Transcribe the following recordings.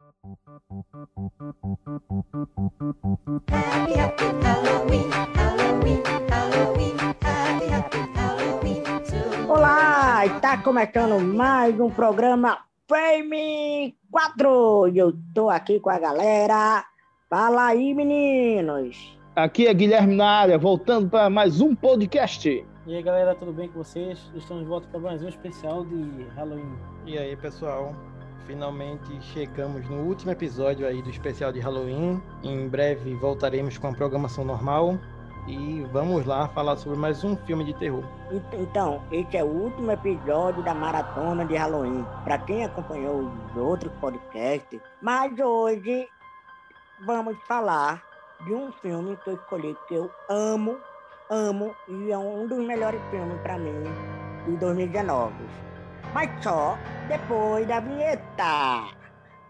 Happy, happy Halloween, Halloween, Halloween, happy, happy Halloween. to Olá, está começando mais um programa Frame 4. E eu tô aqui com a galera. Fala aí, meninos. Aqui é Guilherme na área, voltando para mais um podcast. E aí galera, tudo bem com vocês? Estamos de volta para mais um especial de Halloween. E aí, pessoal? Finalmente chegamos no último episódio aí do especial de Halloween. Em breve voltaremos com a programação normal e vamos lá falar sobre mais um filme de terror. Ent- Então, esse é o último episódio da maratona de Halloween. Para quem acompanhou os outros podcasts, mas hoje vamos falar de um filme que eu escolhi que eu amo, amo e é um dos melhores filmes para mim de 2019. Mas só depois da vinheta.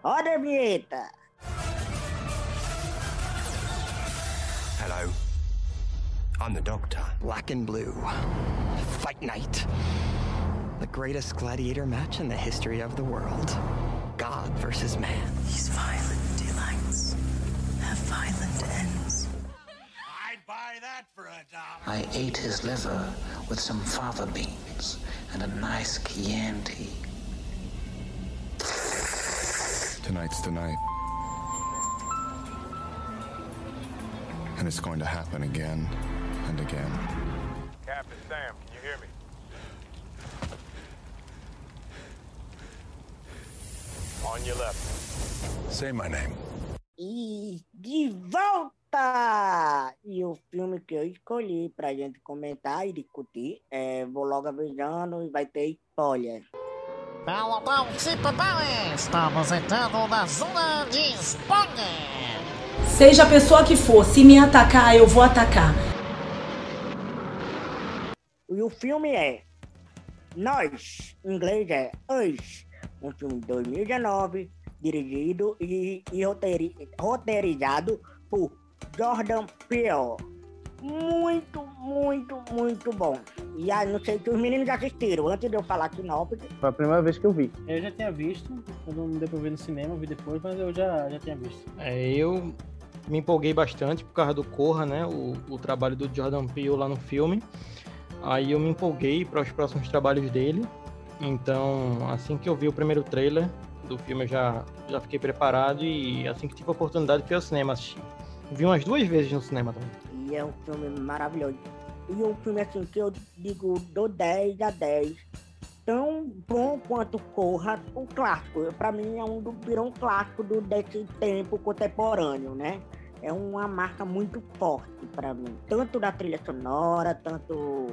Roda a vinheta. Hello. I'm the Doctor. Black and blue. Fight night. The greatest gladiator match in the history of the world. God versus man. These violent delights have violent ends. I'd buy that for a dollar. I ate his liver with some fava beans and a nice Chianti. Tonight's the night. And it's going to happen again and again. Captain Sam, can you hear me? On your left. Say my name. E de volta! E o filme que eu escolhi pra gente comentar e discutir, é, vou logo avisando e vai ter spoiler. Pelotão Tipo Bale, estamos entrando na zona de spoiler. Seja a pessoa que for, se me atacar, eu vou atacar. E o filme é Nós, em inglês é Us, um filme de 2019, dirigido e, e roteiri- roteirizado por Jordan Peele. Muito, muito, muito bom. E aí, não sei se os meninos já assistiram, antes de eu falar sinopse, Foi a primeira vez que eu vi. Eu já tinha visto, quando não deu pra ver no cinema, eu vi depois, mas eu já, já tinha visto. É, eu me empolguei bastante por causa do Corra, né? O, o trabalho do Jordan Peele lá no filme. Aí eu me empolguei para os próximos trabalhos dele. Então, assim que eu vi o primeiro trailer do filme, eu já, já fiquei preparado e assim que tive a oportunidade, fui ao cinema assistir. Vi umas duas vezes no cinema também. E é um filme maravilhoso. E um filme assim que eu digo do 10 a 10. Tão bom quanto Corra, um clássico. Pra mim é um do virou um clássico do, desse tempo contemporâneo, né? É uma marca muito forte pra mim. Tanto da trilha sonora, tanto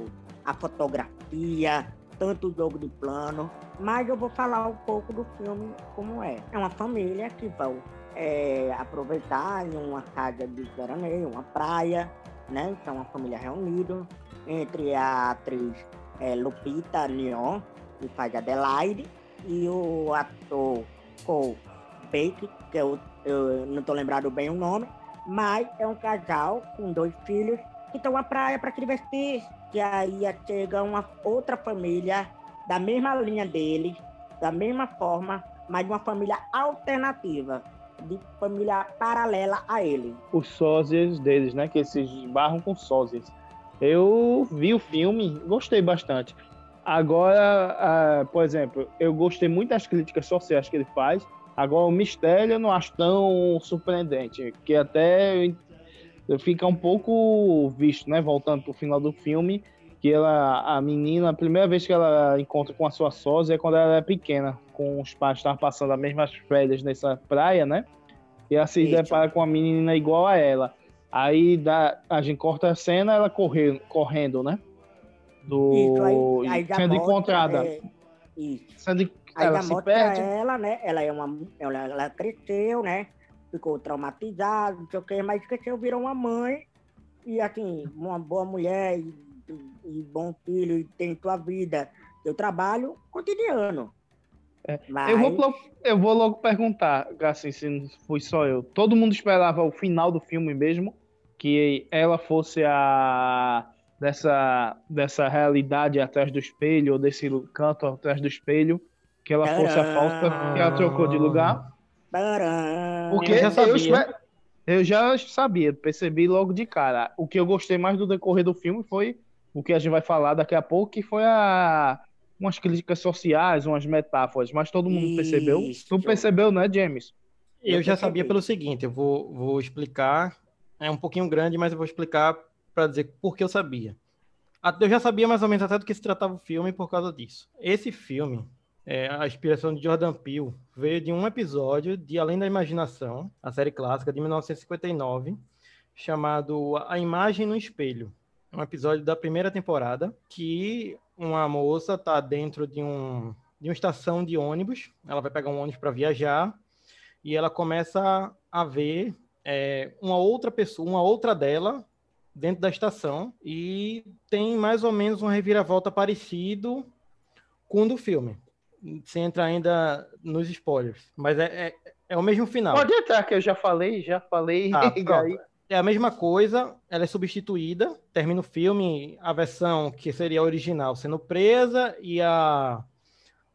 a fotografia, tanto o jogo de plano. Mas eu vou falar um pouco do filme como é. É uma família que vão é, aproveitar em uma casa de veraneio, uma praia, né? Então, uma família reunida, entre a atriz é, Lupita Nyong'o, que faz Adelaide, e o ator Cole Baker, que eu, eu não estou lembrado bem o nome, mas é um casal com dois filhos que estão à praia para se divertir, que aí chega uma outra família da mesma linha deles, da mesma forma, mas de uma família alternativa, de família paralela a ele. Os sósias deles, né? Que eles se esbarram com sósias. Eu vi o filme, gostei bastante. Agora, ah, por exemplo, eu gostei muito das críticas sociais que ele faz. Agora, o mistério eu não acho tão surpreendente, que até fica um pouco visto, né? Voltando pro final do filme, que ela, a menina, a primeira vez que ela encontra com a sua sósia é quando ela é pequena, com os pais estavam passando as mesmas férias nessa praia, né? E ela se Isso. depara com uma menina igual a ela. Aí dá, a gente corta a cena, ela correndo, correndo né? Do, Isso, aí, aí sendo encontrada. é, isso. Sendo, Aí ela se perde. ela, né? Ela é uma. Ela, ela cresceu, né? Ficou traumatizada, não sei o quê, mas cresceu, virou uma mãe. E assim, uma boa mulher e, e- e bom filho, e tem sua vida, seu trabalho cotidiano. É, Mas, Eu vou, logo, eu vou logo perguntar, assim, se não fui só eu. Todo mundo esperava o final do filme mesmo, que ela fosse a dessa, dessa realidade atrás do espelho, ou desse canto atrás do espelho, que ela fosse a falsa, que ela trocou de lugar. Porque Eu já sabia. espe- eu já sabia, percebi logo de cara. O que eu gostei mais do decorrer do filme foi o que a gente vai falar daqui a pouco, que foi a umas críticas sociais, umas metáforas, mas todo mundo percebeu. Isso. Tu percebeu, né, James? Eu Eu já sabia pelo seguinte, eu vou, vou explicar. É um pouquinho grande, mas eu vou explicar para dizer por que eu sabia. Eu já sabia mais ou menos até do que se tratava o filme por causa disso. Esse filme, é, a inspiração de Jordan Peele, veio de um episódio de Além da Imaginação, a série clássica de 1959, chamado A Imagem no Espelho. Um episódio da primeira temporada que uma moça está dentro de um de uma estação de ônibus. Ela vai pegar um ônibus para viajar e ela começa a ver é, uma outra pessoa, uma outra dela dentro da estação e tem mais ou menos um reviravolta parecido com o do filme. Sem entrar ainda nos spoilers, mas é, é, é o mesmo final. Pode entrar, que eu já falei, já falei. Aí- É a mesma coisa, ela é substituída, termina o filme, a versão que seria a original sendo presa e a,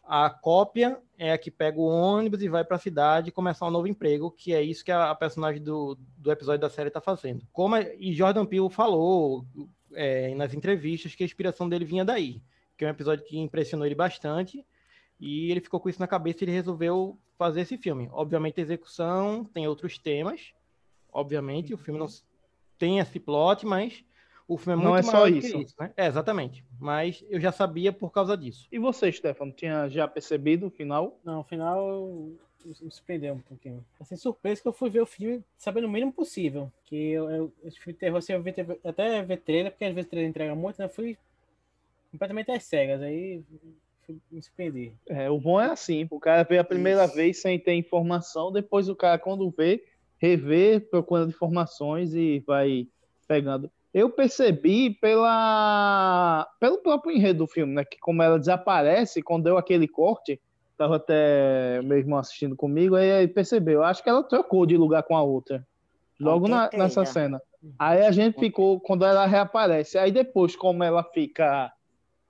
a cópia é a que pega o ônibus e vai para a cidade começar um novo emprego, que é isso que a, a personagem do, do episódio da série está fazendo. Como a- e Jordan Peele falou é, nas entrevistas que a inspiração dele vinha daí, que é um episódio que impressionou ele bastante e ele ficou com isso na cabeça e ele resolveu fazer esse filme. Obviamente a execução tem outros temas, obviamente, o filme não s- tem esse plot, mas o filme é Não muito é só maior do que isso. isso, né? É, exatamente. Mas eu já sabia por causa disso. E você, Stefano, tinha já percebido o final? Não, no final me surpreendeu um pouquinho. Assim, surpresa que eu fui ver o filme sabendo o mínimo possível. Que eu, eu, esse filme de terror, assim, eu vi, até ver trailer, porque às vezes o trailer entrega muito, né? Eu fui completamente às cegas, aí fui me surpreendi. É, o bom é assim, o cara vê a primeira Isso. vez sem ter informação, depois o cara, quando vê, revê, procurando informações e vai pegando. Eu percebi pela pelo próprio enredo do filme, né? Que como ela desaparece, quando deu aquele corte, tava até meu irmão assistindo comigo, aí ele percebeu. Eu acho que ela trocou de lugar com a outra. Logo na- nessa cena. Aí a gente ficou, quando ela reaparece, aí depois, como ela fica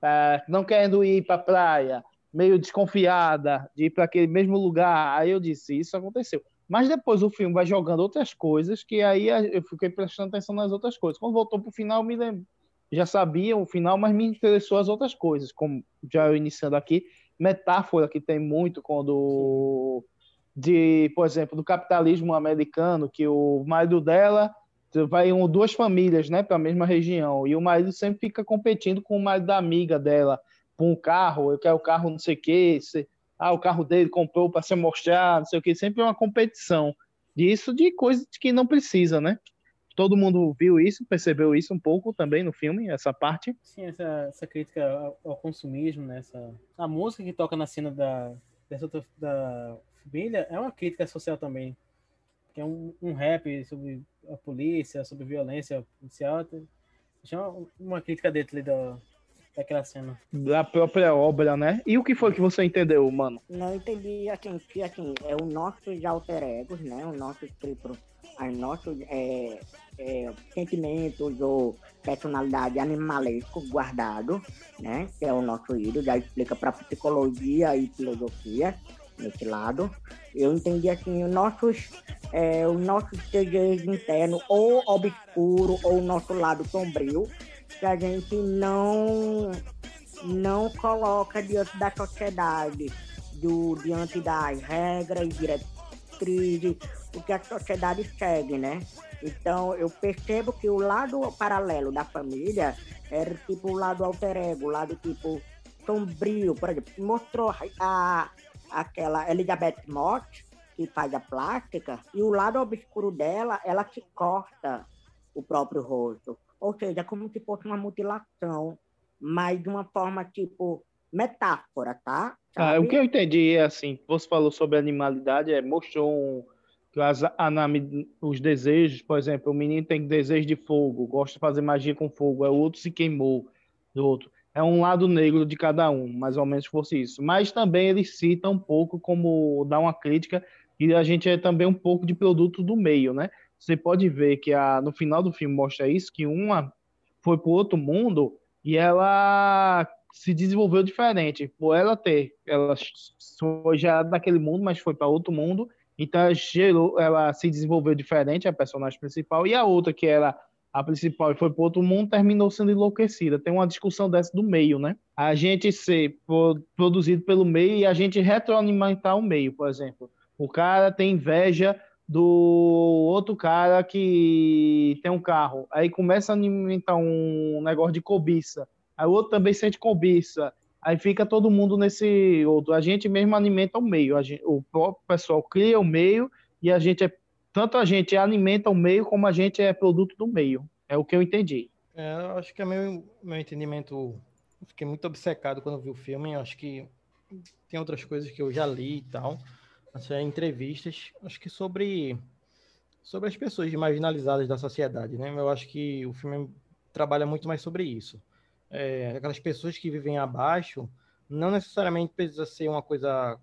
é, não querendo ir para a praia, meio desconfiada de ir para aquele mesmo lugar. Aí eu disse, isso aconteceu. Mas depois o filme vai jogando outras coisas, que aí eu fiquei prestando atenção nas outras coisas. Quando voltou pro final, eu me lembro. Já sabia o final, mas me interessou as outras coisas, como já eu iniciando aqui, metáfora que tem muito quando de, por exemplo, do capitalismo americano, que o marido dela vai um, duas famílias, né, para a mesma região, e o marido sempre fica competindo com o marido da amiga dela por um carro, eu quero o carro não sei o quê, ah, o carro dele comprou para se mostrar, não sei o quê, sempre é uma competição disso de coisas que não precisa, né? Todo mundo viu isso, percebeu isso um pouco também no filme, essa parte. Sim, essa, essa crítica ao, consumismo, né? Essa, a música que toca na cena da, dessa outra- da família é uma crítica social também. Que é um, um rap sobre a polícia, sobre violência policial. Deixa uma, uma crítica dentro ali da, daquela cena. Da própria obra, né? E o que foi que você entendeu, mano? Não entendi assim, que assim, é o nosso alter egos, né? O nosso tipo, os nossos é, é, sentimentos ou personalidade animalesco guardado, né? Que é o nosso ídolo, já explica para psicologia e filosofia nesse lado. Eu entendi assim, os nossos, é, os nossos desejos internos, ou obscuro, ou o nosso lado sombrio, que a gente não não coloca diante da sociedade, do, diante das regras, diretrizes, o que a sociedade segue, né? Então eu percebo que o lado paralelo da família era tipo o lado alter ego, o lado tipo sombrio, por exemplo, mostrou a, aquela Elizabeth Mott, que faz a plástica, e o lado obscuro dela, ela se corta o próprio rosto. Ou seja, como se fosse uma mutilação, mas de uma forma tipo metáfora, tá? Ah, o que eu entendi é assim, você falou sobre animalidade, é, mostrou um, que as, anami- os desejos, por exemplo, o menino tem desejo de fogo, gosta de fazer magia com fogo, é o outro se queimou do outro. É um lado negro de cada um, mais ou menos fosse isso. Mas também ele cita um pouco como dá uma crítica e a gente é também um pouco de produto do meio, né? Você pode ver que a, no final do filme mostra isso, que uma foi para outro mundo e ela se desenvolveu diferente. Por ela ter, ela foi já naquele mundo, mas foi para outro mundo Então gerou, ela se desenvolveu diferente, a personagem principal, e a outra, que era a principal e foi para outro mundo, terminou sendo enlouquecida. Tem uma discussão dessa do meio, né? A gente ser produzido pelo meio e a gente retroalimentar o meio, por exemplo. O cara tem inveja do outro cara que tem um carro. Aí começa a alimentar um negócio de cobiça. Aí o outro também sente cobiça. Aí fica todo mundo nesse outro. A gente mesmo alimenta o meio. Gente, o próprio pessoal cria o meio e a gente é tanto a gente alimenta o meio como a gente é produto do meio. É o que eu entendi. É, eu acho que é meu, meu entendimento. Fiquei muito obcecado quando vi o filme. Acho que tem outras coisas que eu já li e tal. Assim, entrevistas, acho que sobre sobre as pessoas marginalizadas da sociedade, né? Eu acho que o filme trabalha muito mais sobre isso. É, aquelas pessoas que vivem abaixo, não necessariamente precisa ser uma coisa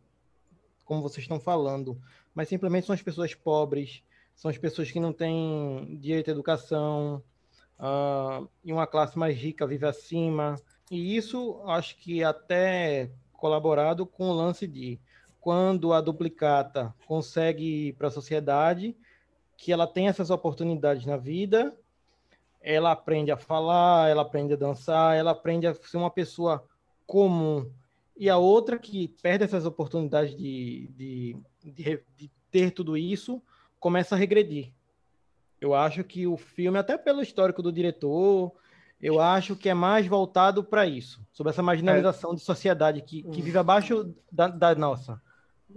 como vocês estão falando, mas simplesmente são as pessoas pobres, são as pessoas que não têm direito à educação, uh, e uma classe mais rica vive acima. E isso acho que até colaborado com o lance de quando a duplicata consegue ir para a sociedade, que ela tem essas oportunidades na vida, ela aprende a falar, ela aprende a dançar, ela aprende a ser uma pessoa comum. E a outra que perde essas oportunidades de, de de, de ter tudo isso, começa a regredir. Eu acho que o filme, até pelo histórico do diretor, eu acho que é mais voltado para isso, sobre essa marginalização é. de sociedade que, que vive abaixo da, da nossa.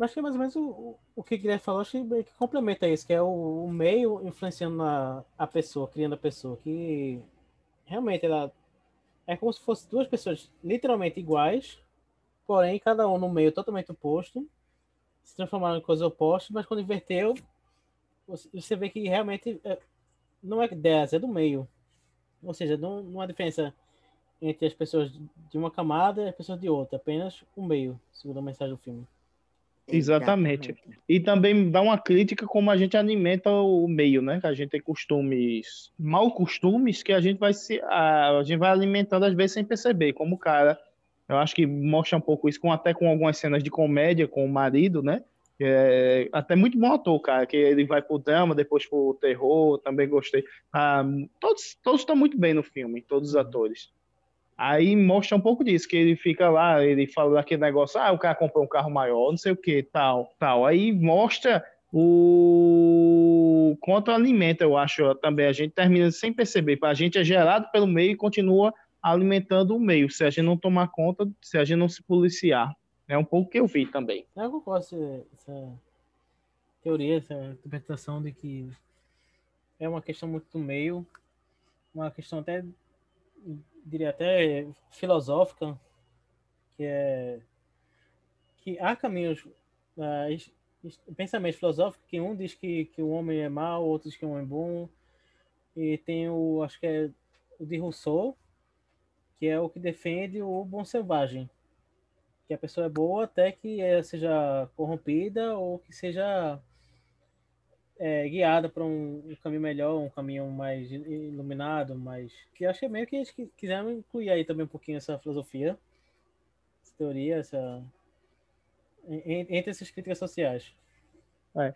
Acho que é mais ou menos o, o que Guilherme falou, acho que, que complementa isso, que é o, o, meio influenciando a, a pessoa, criando a pessoa, que realmente ela é como se fossem duas pessoas literalmente iguais, porém cada um no meio totalmente oposto, se transformaram em coisas opostas, mas quando inverteu, você vê que realmente é, não é 10, é do meio. Ou seja, não, não há diferença entre as pessoas de uma camada e as pessoas de outra, apenas o meio, segundo a mensagem do filme. Exatamente. E também dá uma crítica como a gente alimenta o meio, né? Que a gente tem costumes, mal costumes que a gente vai se a, a gente vai alimentando às vezes sem perceber, como o cara eu acho que mostra um pouco isso, com, até com algumas cenas de comédia com o marido, né? É, até muito bom ator, cara, que ele vai pro drama, depois pro terror, também gostei. Ah, todos todos estão muito bem no filme, todos os atores. Aí mostra um pouco disso, que ele fica lá, ele fala daquele negócio, ah, o cara comprou um carro maior, não sei o que, tal, tal. Aí mostra o quanto alimenta, eu acho, também. A gente termina sem perceber. A gente é gerado pelo meio e continua alimentando o meio, se a gente não tomar conta, se a gente não se policiar. É um pouco que eu vi também. Eu concordo com essa teoria, essa interpretação de que é uma questão muito do meio, uma questão até, diria até filosófica, que é que há caminhos, uh, pensamentos filosóficos, que um diz que, que o homem é mau, outro diz que o homem é bom, e tem o, acho que é o de Rousseau, que é o que defende o bom selvagem. Que a pessoa é boa até que seja corrompida ou que seja é, guiada para um, um, caminho melhor, um caminho mais iluminado, mais. Que acho que é meio que eles quiseram incluir aí também um pouquinho essa filosofia, essa teoria, essa. Entre essas críticas sociais. É.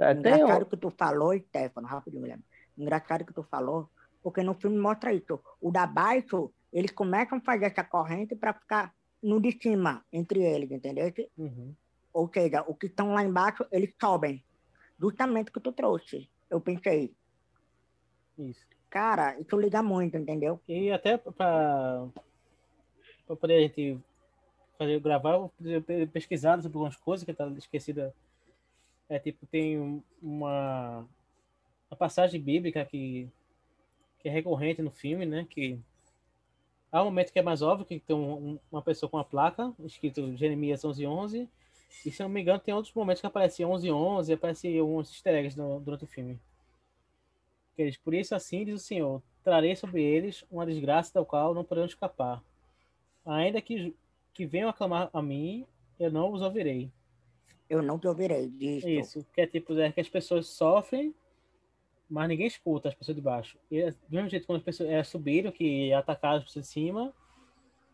é Engraçado o que tu falou, Stefano, rapidinho, Guilherme. Engraçado que tu falou, porque no filme mostra isso. O da baixo eles começam a fazer essa corrente para ficar no de cima, entre eles, entendeu? Uhum. Ou seja, os que estão lá embaixo, eles sobem. Justamente o que tu trouxe, eu pensei. Isso. Cara, isso liga muito, entendeu? E até para poder a gente fazer, gravar, eu pesquisar sobre algumas coisas que tá esquecida. É tipo, tem uma, uma passagem bíblica que, que é recorrente no filme, né? Que Há um momento que é mais óbvio, que tem um, uma pessoa com uma placa, escrito Jeremias 1111, e se não me engano tem outros momentos que aparece 1111 e aparece alguns easter eggs no, durante o filme. Eles, por isso assim diz o Senhor, trarei sobre eles uma desgraça da qual não poderão escapar. Ainda que, que venham aclamar a mim, eu não os ouvirei. Eu não te ouvirei. Disto. Isso, que é tipo, é que as pessoas sofrem mas ninguém escuta as pessoas de baixo. E, do mesmo jeito, quando as pessoas é, subiram, que atacaram as pessoas de cima,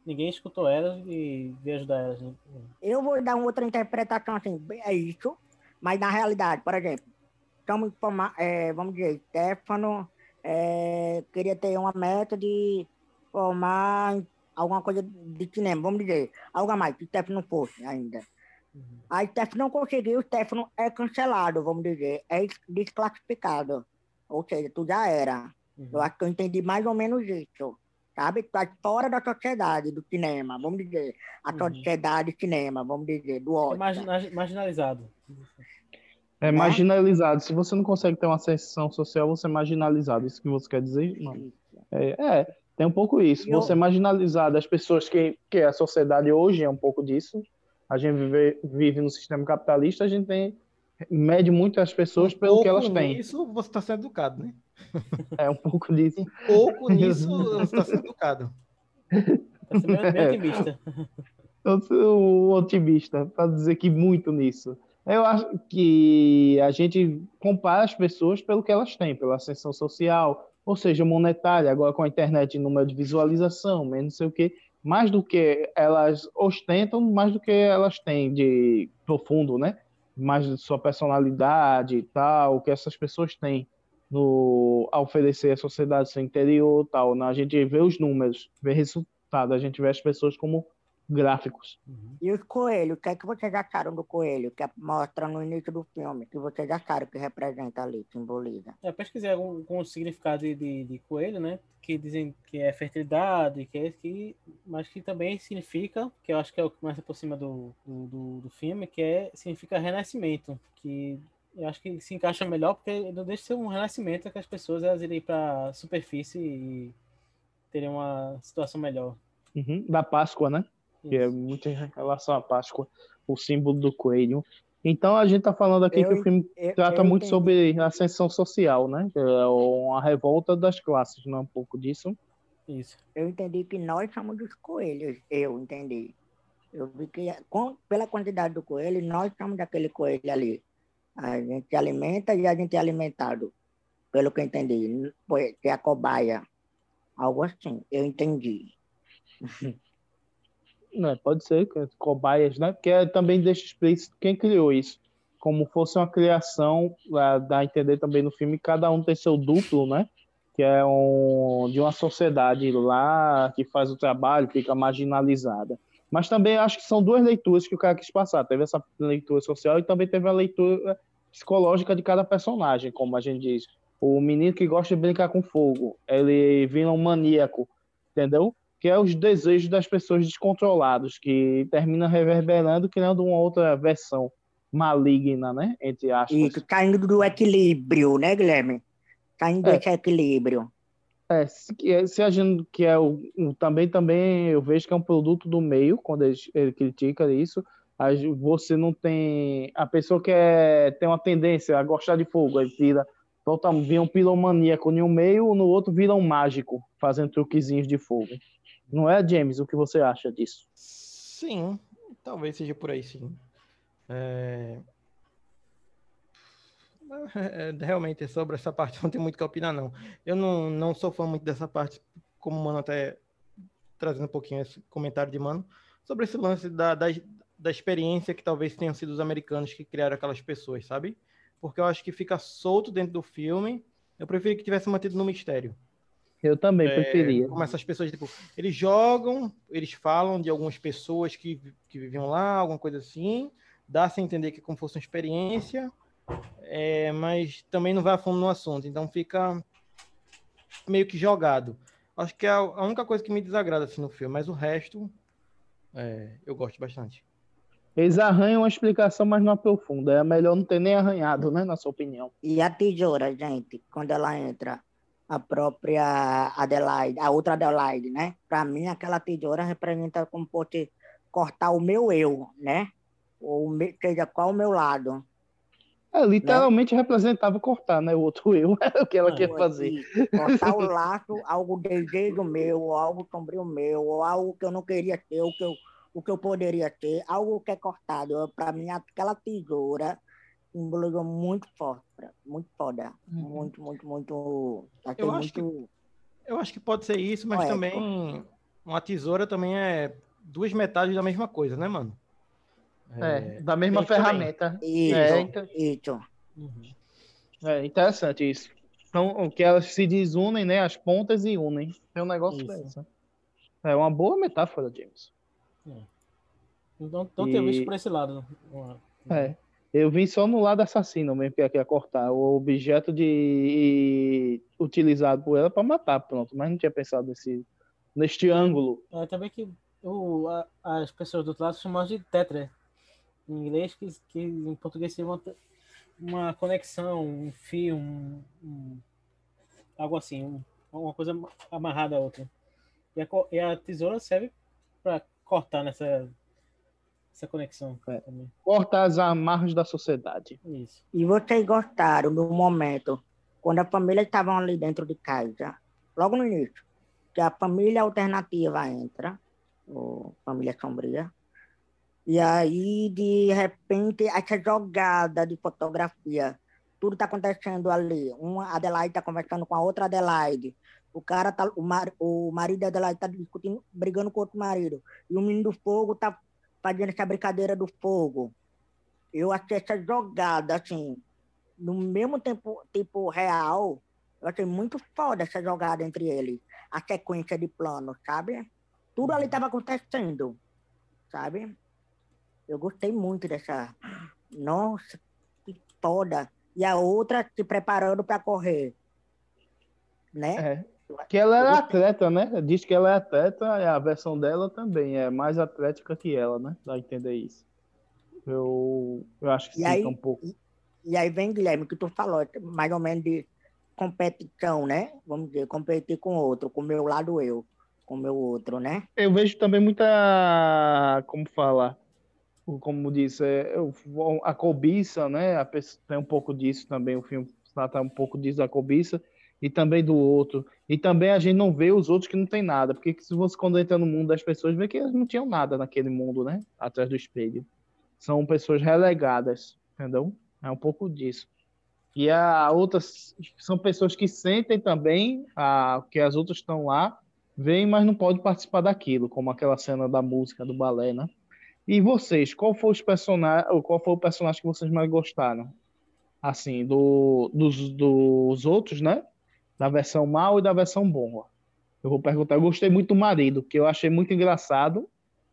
ninguém escutou elas e veio ajudar elas. Né? Eu vou dar uma outra interpretação assim, é isso. Mas na realidade, por exemplo, estamos é, vamos dizer, Stefano é, queria ter uma meta de formar alguma coisa de cinema, vamos dizer, algo a mais, que Stefano não fosse ainda. Aí Stefano não conseguiu, o Stefano é cancelado, vamos dizer, é des- desclassificado. Ou seja, tu já era. Eu acho que eu entendi mais ou menos isso. Sabe? Tá fora da sociedade do cinema, vamos dizer. A Uhum. sociedade cinema, vamos dizer, do É Oscar. margina- marginalizado. É marginalizado. Se você não consegue ter uma ascensão social, você é marginalizado. Isso que você quer dizer? Não. É, é, tem um pouco isso. Eu- Você é marginalizado. As pessoas que, que a sociedade hoje é um pouco disso. A gente vive, vive no sistema capitalista, a gente tem mede muito as pessoas pelo que elas têm. Isso você está sendo educado, né? É um pouco disso. Pouco nisso você está sendo educado. Tá sendo bem, bem otimista. Eu sou otimista para dizer que muito nisso. Eu acho que a gente compara as pessoas pelo que elas têm, pela ascensão social, ou seja, monetária, agora com a internet, número de visualização, menos não sei o quê, mais do que elas ostentam, mais do que elas têm de profundo, né? Mais de sua personalidade e tal, o que essas pessoas têm no, a oferecer à sociedade seu interior tal. Né? A gente vê os números, vê resultado, a gente vê as pessoas como gráficos. E os coelhos, o que é que vocês acharam do coelho? Que mostra no início do filme, que vocês acharam que representa ali, simboliza. É, eu pesquisei algum, algum significado de, de, de coelho, né? Que dizem que é fertilidade, que é que, mas que também significa, que eu acho que é o que mais se aproxima do, do, do, do filme, que é significa renascimento, que eu acho que se encaixa melhor porque não deixa de ser um renascimento que as pessoas elas irem para a superfície e terem uma situação melhor. Uhum, Da Páscoa, né? Que é muito em relação à Páscoa, o símbolo do coelho. Então a gente está falando aqui Eu que o filme eu- trata eu muito entendi. sobre a ascensão social, né? É uma revolta das classes, não é um pouco disso? Isso. Eu entendi que nós somos os coelhos, eu entendi. Eu vi que com- pela quantidade do coelho, nós somos daquele coelho ali. A gente se alimenta e a gente é alimentado, pelo que eu entendi. Foi- Que é a cobaia. Algo assim, eu entendi. Né, pode ser, cobaias, né? Porque é- também deixa explícito quem criou isso. Como fosse uma criação, dá a entender também no filme, cada um tem seu duplo, né? Que é um, de uma sociedade lá que faz o trabalho, fica marginalizada. Mas também acho que são duas leituras que o cara quis passar. Teve essa leitura social e também teve a leitura psicológica de cada personagem, como a gente diz. O menino que gosta de brincar com fogo, ele vira um maníaco, entendeu? Que é os desejos das pessoas descontrolados, que termina reverberando, criando uma outra versão maligna, né? Entre aspas. E caindo do equilíbrio, né, Guilherme? Caindo É. desse equilíbrio. É, se, se a gente que é o, também também eu vejo que é um produto do meio quando ele, ele critica isso. Você não tem a pessoa que é, tem uma tendência a gostar de fogo, ele vira totalmente vira um piromaníaco em um meio, no outro vira um mágico fazendo truquezinhos de fogo. Não é, James? O que você acha disso? Sim, talvez seja por aí, sim. É... é, é, Realmente, sobre essa parte, não tem muito o que opinar, não. Eu não, não sou fã muito dessa parte, como o Mano até trazendo um pouquinho esse comentário de Mano, sobre esse lance da, da, da experiência que talvez tenham sido os americanos que criaram aquelas pessoas, sabe? Porque eu acho que fica solto dentro do filme. Eu prefiro que tivesse mantido no mistério. Eu também É, preferia. Como essas pessoas, tipo, eles jogam, eles falam de algumas pessoas que, que viviam lá, alguma coisa assim, dá-se a entender que é como fosse uma experiência, é, mas também não vai a fundo no assunto, então fica meio que jogado. Acho que é a, a única coisa que me desagrada assim, no filme, mas o resto é, eu gosto bastante. Eles arranham uma explicação, mas não aprofunda. É melhor não ter nem arranhado, né? Na sua opinião. E a tesoura, gente, quando ela entra, a própria Adelaide, a outra Adelaide, né? Para mim, aquela tesoura representa como fosse cortar o meu eu, né? Ou me- seja, qual o meu lado. É, literalmente representava cortar, né? O outro eu, o que ela quer Foi fazer. Cortar o laço, algo desejo meu, ou algo sombrio meu, ou algo que eu não queria ter, o que eu, o que eu poderia ter, algo que é cortado. Para mim, aquela tesoura simbolizou muito forte, muito foda. Muito, muito, muito. Achei Eu acho que- muito. Eu acho que pode ser isso, mas Poético. também uma tesoura também é duas metades da mesma coisa, né, mano? É, da mesma também. ferramenta. Isso, É, então- isso. É interessante isso. Então, que elas se desunem, né? As pontas e unem. É um negócio Isso. desse. É uma boa metáfora, James. Então, então visto E- por esse lado. uma- É. Eu vim só no lado assassino mesmo, que ia cortar. O objeto de utilizado por ela para matar, pronto. Mas não tinha pensado nesse, neste ângulo. É, também que o, a- as pessoas do outro lado chamam de tetra em inglês, que, que em português seria uma, uma conexão, um fio, um, um- algo assim, um- uma coisa amarrada à outra. E a, e a tesoura serve para cortar nessa essa conexão também. Corta as amarras da sociedade. Isso. E vocês gostaram do momento quando a família estava ali dentro de casa, logo no início, que a família alternativa entra, ou família sombria, e aí, de repente, essa jogada de fotografia, tudo está acontecendo ali. Uma Adelaide está conversando com a outra Adelaide. O cara tá, o, mar, o marido da Adelaide está discutindo, brigando com outro marido. E o menino do fogo está fazendo essa brincadeira do fogo. Eu achei essa jogada, assim, no mesmo tempo, tipo real, eu achei muito foda essa jogada entre eles. A sequência de planos, sabe? Tudo ali estava acontecendo, sabe? Eu gostei muito dessa. Nossa, que foda. E a outra se preparando para correr. Né? É. Que ela é atleta, né? Diz que ela é atleta e a versão dela também é mais atlética que ela, né? Dá a entender isso. Eu, eu acho que E aí, um pouco. e aí vem, Guilherme, que tu falou, mais ou menos de competição, né? Vamos dizer, competir com outro, com o meu lado eu, com o meu outro, né? Eu vejo também muita. Como falar? Como disse, é, a cobiça, né? A pessoa, tem um pouco disso também. O filme trata um pouco disso, da cobiça, e também do outro. E também a gente não vê os outros que não tem nada. Porque se você, quando entra no mundo das pessoas, vê que elas não tinham nada naquele mundo, né? Atrás do espelho. São pessoas relegadas, entendeu? É um pouco disso. E a outras são pessoas que sentem também a, que as outras estão lá, veem, mas não podem participar daquilo, como aquela cena da música, do balé, né? E vocês, qual foi os personagens, qual foi o personagem que vocês mais gostaram? Assim, do, dos, dos outros, né? Da versão mal e da versão boa. Eu vou perguntar, eu gostei muito do marido, que eu achei muito engraçado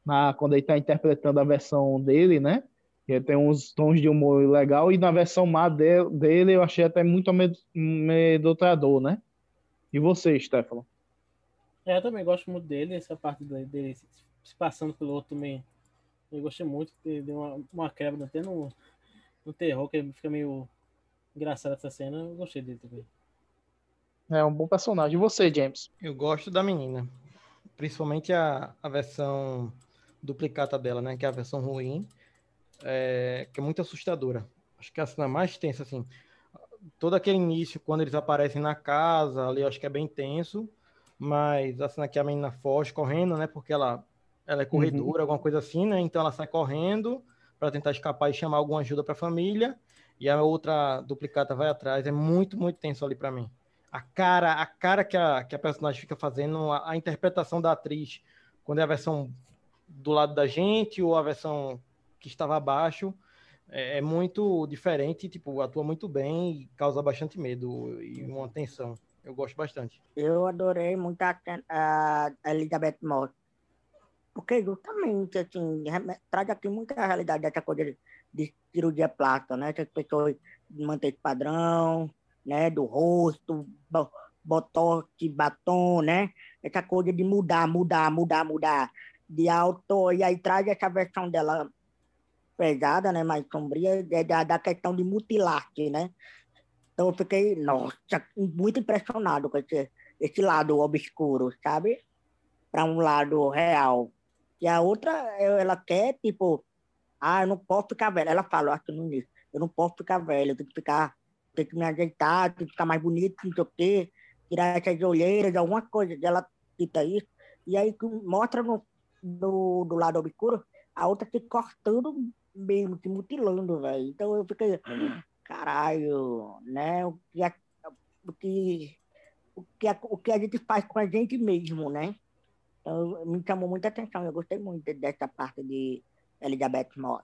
na, quando ele está interpretando a versão dele, né? Ele tem uns tons de humor legal, e na versão má de- dele eu achei até muito amed- amedrontador, né? E você, Stefano? É, eu também gosto muito dele, essa parte dele, dele se- passando pelo outro também. Eu gostei muito, deu uma, uma quebra até no, no terror, que fica meio engraçado essa cena. Eu gostei dele também. É um bom personagem. E você, James? Eu gosto da menina. Principalmente a, a versão duplicata dela, né? Que é a versão ruim. é, que é muito assustadora. Acho que é a cena mais tensa, assim. Todo aquele início, quando eles aparecem na casa, ali acho que é bem tenso. Mas a cena que a menina foge correndo, né? Porque ela, ela é corredora, alguma coisa assim, né? Então ela sai correndo para tentar escapar e chamar alguma ajuda para a família. E a outra duplicata vai atrás. É muito, muito tenso ali para mim a cara, a cara que a, que a personagem fica fazendo, a, a interpretação da atriz, quando é a versão do lado da gente ou a versão que estava abaixo, é, é muito diferente, tipo, atua muito bem e causa bastante medo e uma tensão. Eu gosto bastante. Eu adorei muito a, a Elizabeth Moss. Porque justamente, assim, traz aqui muita realidade dessa coisa de, de cirurgia plástica, né? Que as pessoas mantêm esse padrão, né? Do rosto, bo- botox, batom, né? Essa coisa de mudar, mudar, mudar, mudar. De auto, e aí traz essa versão dela pesada, né? Mais sombria, é da, da questão de mutilar-se, né? Então eu fiquei, nossa, muito impressionado com esse, esse lado obscuro, sabe? Para um lado real. E a outra, ela quer, tipo, ah, eu não posso ficar velha. Ela fala, acho que no início, eu não posso ficar velha, eu tenho que ficar, tenho que me ajeitar, tenho que ficar mais bonito, não sei o quê, tirar essas olheiras, alguma coisa. Ela cita isso. E aí mostra no, no, do lado obscuro a outra se cortando mesmo, se mutilando, velho. Então eu fiquei, caralho, né? O que, a, o, que, o, que a, o que a gente faz com a gente mesmo, né? Então me chamou muita atenção, eu gostei muito dessa parte de Elizabeth Moss.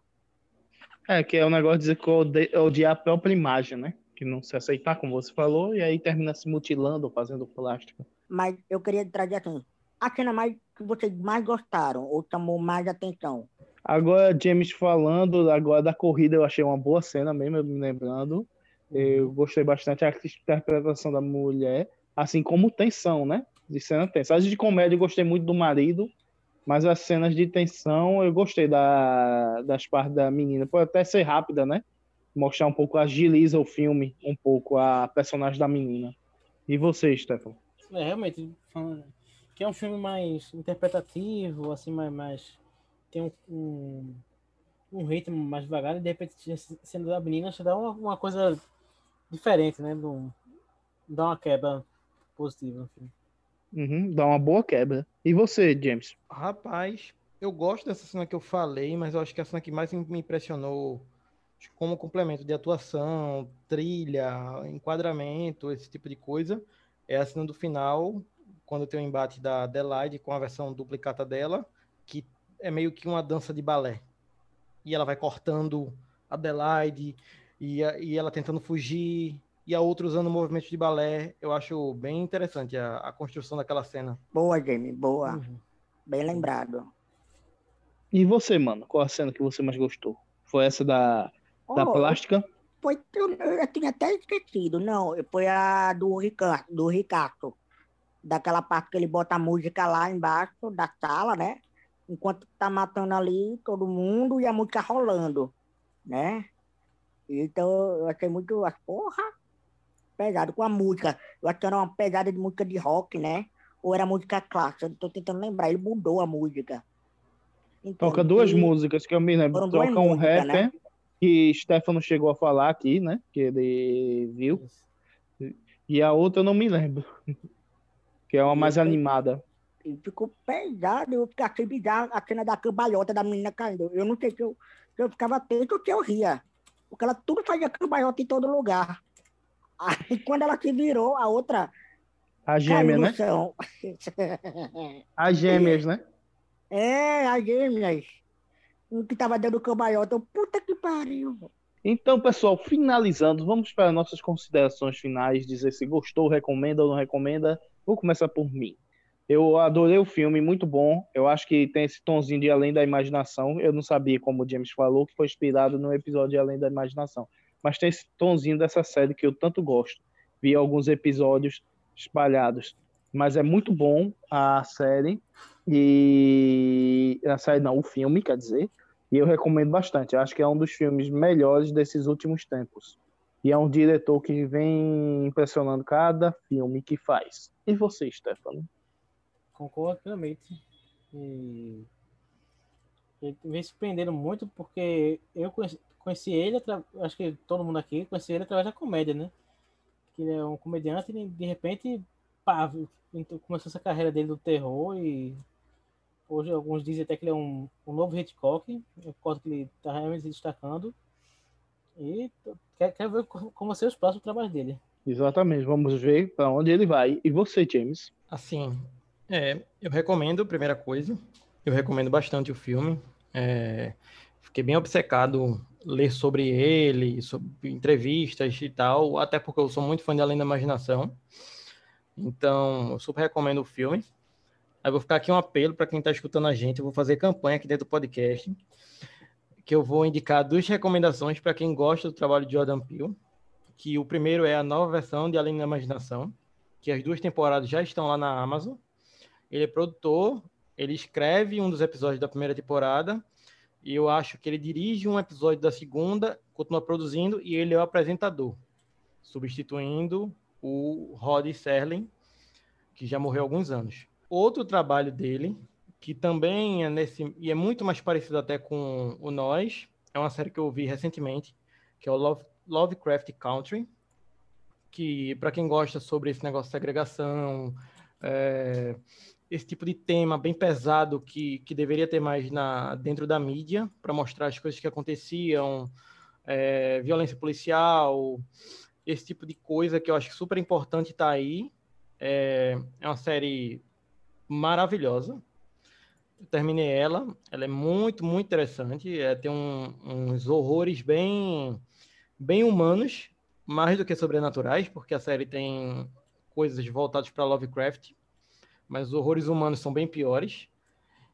É, que é o um negócio de odiar a própria imagem, né? Que não se aceitar, como você falou, e aí termina se mutilando, fazendo plástico. Mas eu queria trazer assim, a cena mais que vocês mais gostaram ou chamou mais atenção. Agora, James falando agora da corrida, eu achei uma boa cena mesmo, eu me lembrando. Eu gostei bastante da interpretação da mulher, assim como tensão, né? De cena tensa. As de comédia eu gostei muito do marido, mas as cenas de tensão eu gostei da, das partes da menina. Pode até ser rápida, né? Mostrar um pouco, agiliza o filme um pouco a personagem da menina. E você, Stefano? É, realmente, que é um filme mais interpretativo, assim, mais, mais tem um, um, um ritmo mais devagar, e de repente, sendo da menina, te dá uma, uma coisa diferente, né? Do, dá uma quebra positiva no filme. Uhum, dá uma boa quebra. E você, James? Rapaz, eu gosto dessa cena que eu falei, mas eu acho que a cena que mais me impressionou como complemento de atuação, trilha, enquadramento, esse tipo de coisa, é a cena do final, quando tem o embate da Adelaide com a versão duplicata dela, que é meio que uma dança de balé. E ela vai cortando a Adelaide, e, a- e ela tentando fugir, e a outra usando movimentos de balé. Eu acho bem interessante a, a construção daquela cena. Boa, Jamie, boa. Bem lembrado. E você, mano? Qual a cena que você mais gostou? Foi essa da, da Oh, plástica? Foi, eu, eu tinha até esquecido, não. Foi a do Ricardo, do Ricardo. Daquela parte que ele bota a música lá embaixo da sala, né? Enquanto tá matando ali todo mundo e a música rolando, né? Então eu achei muito. Porra! Pesado com a música. Eu acho que era uma pegada de música de rock, né? Ou era música clássica. Eu tô tentando lembrar. Ele mudou a música. Então, Toca duas músicas que eu me lembro. Toca um músicas, rapper né? Que Stefano chegou a falar aqui, né? Que ele viu. E a outra eu não me lembro. Que é uma mais animada. E ficou pesado, eu fiquei achei bizarro a cena da cambalhota da menina caindo. Eu não sei se eu, se eu ficava tenso ou se eu ria. Porque ela tudo fazia cambalhota em todo lugar. Aí quando ela se virou, a outra A gêmea, né? chão. As gêmeas, né? É, as gêmeas. Um que tava dando cambalhota. Eu, Puta que pariu. Então, pessoal, finalizando, vamos para nossas considerações finais, dizer se gostou, recomenda ou não recomenda. Vou começar por mim. Eu adorei o filme, muito bom. Eu acho que tem esse tonzinho de Além da Imaginação. Eu não sabia, como o James falou, que foi inspirado no episódio de Além da Imaginação. Mas tem esse tonzinho dessa série que eu tanto gosto. Vi alguns episódios espalhados. Mas é muito bom a série. E. A série não, o filme, quer dizer. E eu recomendo bastante. Eu acho que é um dos filmes melhores desses últimos tempos. E é um diretor que vem impressionando cada filme que faz. E você, Stefano? Concordo plenamente. E ele vem surpreendendo muito porque eu conheci, ele, acho que todo mundo aqui conheci ele através da comédia, né? Que ele é um comediante e de repente, pá, então começou essa carreira dele do terror e hoje alguns dizem até que ele é um, um novo Hitchcock. Eu concordo que ele está realmente se destacando. E quero, quero ver como como vão ser os próximos trabalhos dele. Exatamente. Vamos ver para onde ele vai. E você, James? Assim, é, eu recomendo, primeira coisa, eu recomendo bastante o filme. É, fiquei bem obcecado ler sobre ele, sobre entrevistas e tal, até porque eu sou muito fã de Além da Imaginação. Então, eu super recomendo o filme. Aí vou ficar aqui um apelo para quem está escutando a gente, eu vou fazer campanha aqui dentro do podcast, que eu vou indicar duas recomendações para quem gosta do trabalho de Jordan Peele, que o primeiro é a nova versão de Além da Imaginação, que as duas temporadas já estão lá na Amazon. Ele é produtor, ele escreve um dos episódios da primeira temporada, e eu acho que ele dirige um episódio da segunda, continua produzindo, e ele é o apresentador, substituindo o Rod Serling, que já morreu há alguns anos. Outro trabalho dele, que também é nesse, e é muito mais parecido até com o Nós, é uma série que eu vi recentemente, que é o Love, Lovecraft Country, que para quem gosta sobre esse negócio de segregação, é, esse tipo de tema bem pesado que, que deveria ter mais na, dentro da mídia para mostrar as coisas que aconteciam, é, violência policial, esse tipo de coisa que eu acho super importante estar aí. É, é uma série maravilhosa. Eu terminei ela. Ela é muito, muito interessante. É, tem um, uns horrores bem, bem humanos, mais do que sobrenaturais, porque a série tem coisas voltadas para Lovecraft, mas os horrores humanos são bem piores.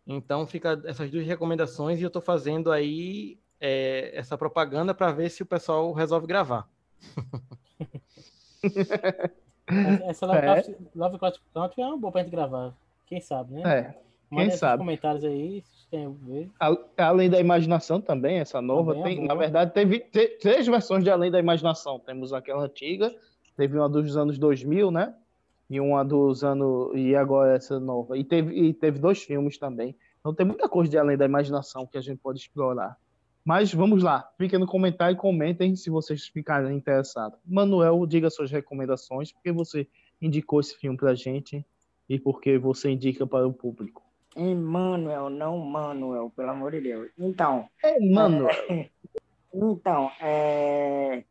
Então fica essas duas recomendações e eu estou fazendo aí é, essa propaganda para ver se o pessoal resolve gravar. Essa Lovecraft, é. Lovecraft Country é uma boa pra gente gravar. Quem sabe, né? É. Quem Manda sabe. comentários aí, se tem ver. Além da Imaginação também, essa nova. Também é tem, na verdade, teve te- três versões de Além da Imaginação. Temos aquela antiga, teve uma dos anos 2000, né? E uma dos anos. E agora essa nova. E teve, e teve dois filmes também. Então tem muita coisa de Além da Imaginação que a gente pode explorar. Mas vamos lá, fiquem no comentário e comentem se vocês ficarem interessados. Manuel, diga suas recomendações, porque você indicou esse filme pra gente e porque você indica para o público. Emmanuel, não Manuel, pelo amor de Deus. Então. Emmanuel. é, então, é,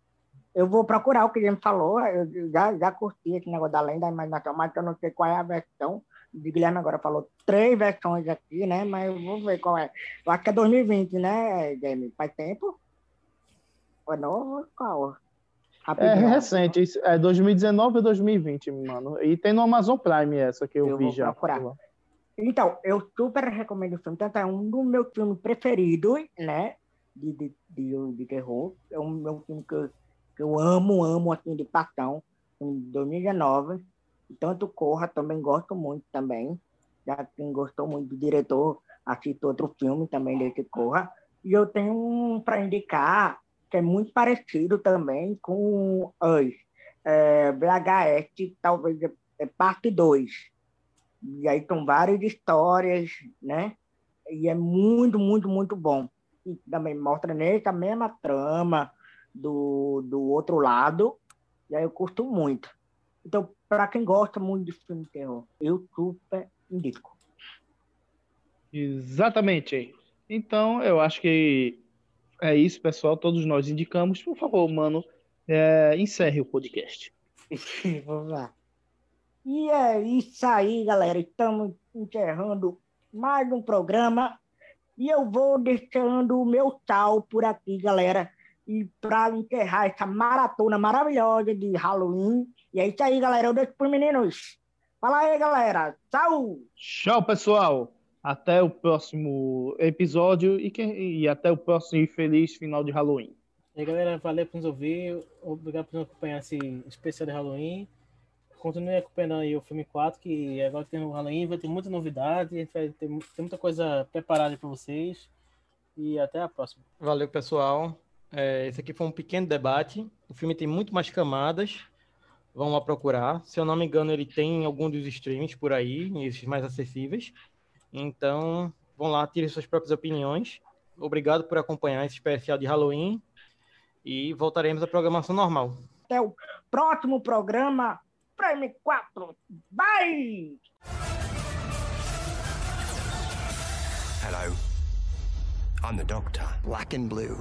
eu vou procurar o que ele me falou. Eu já, já curti esse negócio da Além da Imaginação, mas eu não sei qual é a versão. O Guilherme agora falou três versões aqui, né? Mas eu vou ver qual é. Eu acho que é 2020, né, Guilherme? Faz tempo? Ou não? Qual? É Rapidinho. recente, isso é 2019 ou 2020, mano. E tem no Amazon Prime essa que eu, Eu vi já. procurar. Então, eu super recomendo o filme. Tanto é um dos meus filmes preferidos, né? De, de, de, de terror. É um meu filme que eu, que eu amo, amo, assim, de paixão. Em 2019. E Tanto Corra, também gosto muito também. Já quem gostou muito do diretor, assiste outro filme também desse Corra. E eu tenho um para indicar, que é muito parecido também com Us. É, BHS, talvez é, é parte 2. E aí são várias histórias, né? E é muito, muito, muito bom. E também mostra nessa mesma trama do, do outro lado. E aí eu curto muito. Então, para quem gosta muito de filme de terror, eu super indico. Exatamente. Então, eu acho que é isso, pessoal. Todos nós indicamos. Por favor, mano, é, encerre o podcast. Vamos lá. E é isso aí, galera. Estamos encerrando mais um programa. E eu vou deixando o meu tchau por aqui, galera. E para encerrar essa maratona maravilhosa de Halloween. E é isso aí, galera. Eu deixo pros meninos. Fala aí, galera. Tchau! Tchau, pessoal. Até o próximo episódio e, que- e até o próximo feliz final de Halloween. E aí, galera, valeu por nos ouvir. Obrigado por nos acompanhar esse especial de Halloween. Continue acompanhando aí o filme 4, que agora tem o Halloween, vai ter muita novidade, a gente vai ter, tem muita coisa preparada para vocês. E até a próxima. Valeu, pessoal. É, esse aqui foi um pequeno debate. O filme tem muito mais camadas. Vão lá procurar. Se eu não me engano, ele tem em algum dos streams por aí, esses mais acessíveis. Então, vão lá, tirem suas próprias opiniões. Obrigado por acompanhar esse especial de Halloween. E voltaremos à programação normal. Até o próximo programa. Prêmio 4. Bye! Hello. I'm the Doctor. Black and Blue.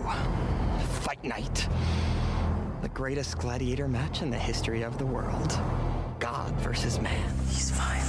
Fight Night. The greatest gladiator match in the history of the world. God versus man. These violent